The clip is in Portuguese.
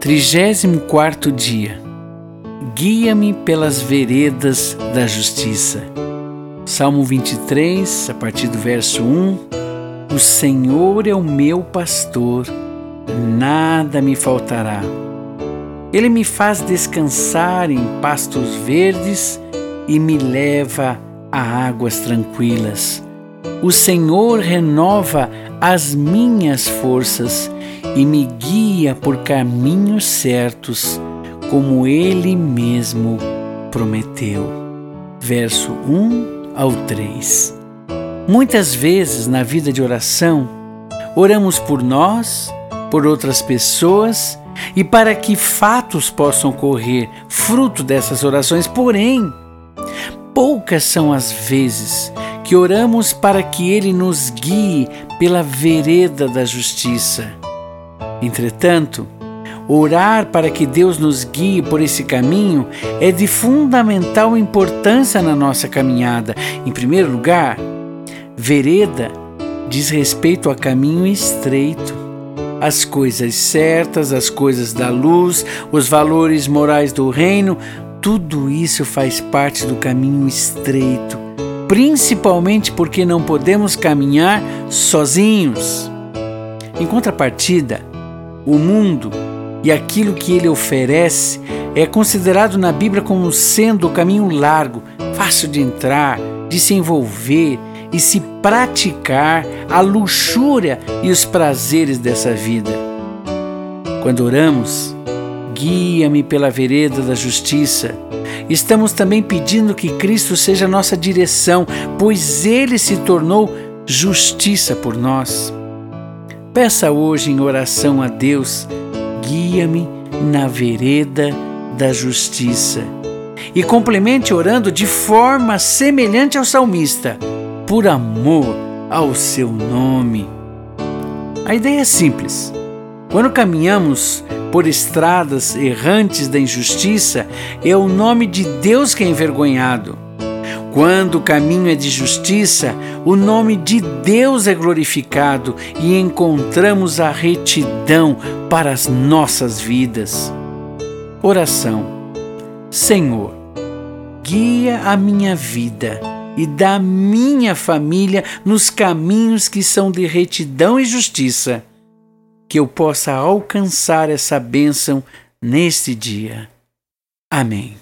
34 dia. Guia-me pelas veredas da justiça. Salmo 23, a partir do verso 1. O Senhor é o meu pastor, nada me faltará. Ele me faz descansar em pastos verdes e me leva a águas tranquilas. O Senhor renova as minhas forças e me guia por caminhos certos, como Ele mesmo prometeu. Verso 1 ao 3. Muitas vezes na vida de oração, oramos por nós, por outras pessoas e para que fatos possam ocorrer fruto dessas orações, porém, poucas são as vezes que oramos para que Ele nos guie pela vereda da justiça. Entretanto, orar para que Deus nos guie por esse caminho é de fundamental importância na nossa caminhada. Em primeiro lugar, vereda diz respeito a caminho estreito. As coisas certas, as coisas da luz, os valores morais do reino, tudo isso faz parte do caminho estreito, principalmente porque não podemos caminhar sozinhos. Em contrapartida, o mundo e aquilo que ele oferece é considerado na Bíblia como sendo o caminho largo, fácil de entrar, de se envolver e se praticar a luxúria e os prazeres dessa vida. Quando oramos, guia-me pela vereda da justiça. Estamos também pedindo que Cristo seja nossa direção, pois ele se tornou justiça por nós. Peça hoje em oração a Deus, guia-me na vereda da justiça. E complemente orando de forma semelhante ao salmista, por amor ao seu nome. A ideia é simples. Quando caminhamos por estradas errantes da injustiça, é o nome de Deus que é envergonhado. Quando o caminho é de justiça, o nome de Deus é glorificado e encontramos a retidão para as nossas vidas. Oração: Senhor, guia a minha vida e da minha família nos caminhos que são de retidão e justiça, que eu possa alcançar essa bênção neste dia. Amém.